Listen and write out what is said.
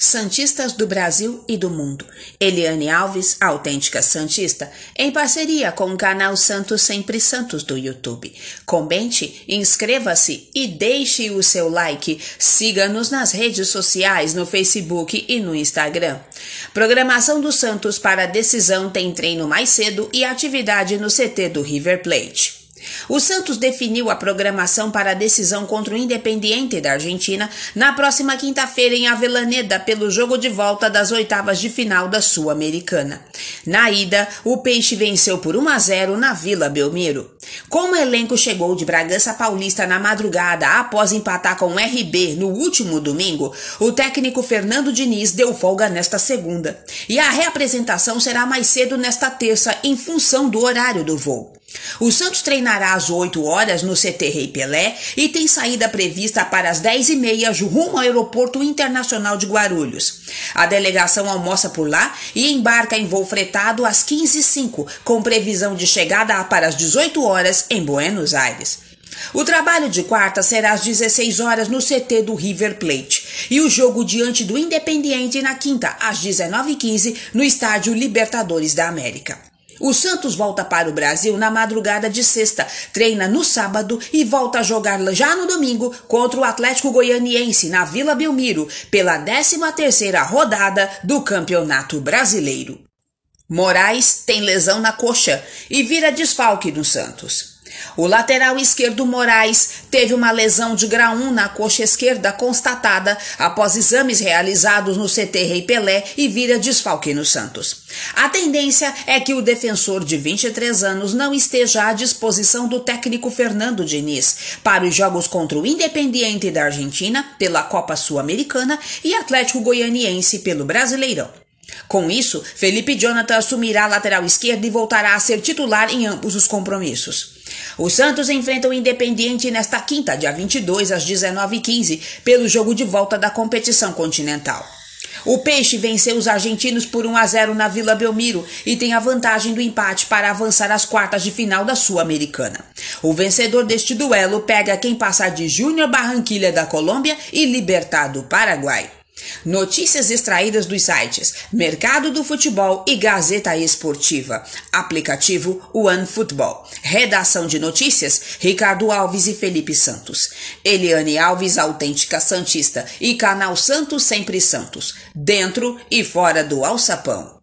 Santistas do Brasil e do mundo. Eliane Alves, autêntica Santista, em parceria com o canal Santos Sempre Santos do YouTube. Comente, inscreva-se e deixe o seu like. Siga-nos nas redes sociais, no Facebook e no Instagram. Programação do Santos para decisão tem treino mais cedo e atividade no CT do River Plate. O Santos definiu a programação para a decisão contra o Independiente da Argentina na próxima quinta-feira em Avelaneda pelo jogo de volta das oitavas de final da Sul-Americana. Na ida, o Peixe venceu por 1 a 0 na Vila Belmiro. Como o elenco chegou de Bragança Paulista na madrugada após empatar com o RB no último domingo, o técnico Fernando Diniz deu folga nesta segunda. E a reapresentação será mais cedo nesta terça em função do horário do voo. O Santos treinará às 8 horas no CT Rei Pelé e tem saída prevista para as 10 e meia rumo ao Aeroporto Internacional de Guarulhos. A delegação almoça por lá e embarca em voo fretado às 15h05, com previsão de chegada para as 18 horas em Buenos Aires. O trabalho de quarta será às 16 horas no CT do River Plate e o jogo diante do Independiente na quinta às 19h15 no Estádio Libertadores da América. O Santos volta para o Brasil na madrugada de sexta, treina no sábado e volta a jogar já no domingo contra o Atlético Goianiense na Vila Belmiro pela 13ª rodada do Campeonato Brasileiro. Moraes tem lesão na coxa e vira desfalque no Santos. O lateral esquerdo Moraes teve uma lesão de grau 1 na coxa esquerda constatada após exames realizados no CT Rei Pelé e vira desfalque no Santos. A tendência é que o defensor de 23 anos não esteja à disposição do técnico Fernando Diniz para os jogos contra o Independiente da Argentina pela Copa Sul-Americana e Atlético Goianiense pelo Brasileirão. Com isso, Felipe Jonathan assumirá a lateral esquerda e voltará a ser titular em ambos os compromissos. O Santos enfrenta o Independiente nesta quinta, dia 22, às 19h15, pelo jogo de volta da competição continental. O Peixe venceu os argentinos por 1 a 0 na Vila Belmiro e tem a vantagem do empate para avançar às quartas de final da Sul-Americana. O vencedor deste duelo pega quem passar de Júnior Barranquilha da Colômbia e Libertad do Paraguai. Notícias extraídas dos sites Mercado do Futebol e Gazeta Esportiva. Aplicativo OneFootball. Redação de notícias Ricardo Alves e Felipe Santos. Eliane Alves, autêntica Santista. E Canal Santos Sempre Santos. Dentro e fora do alçapão.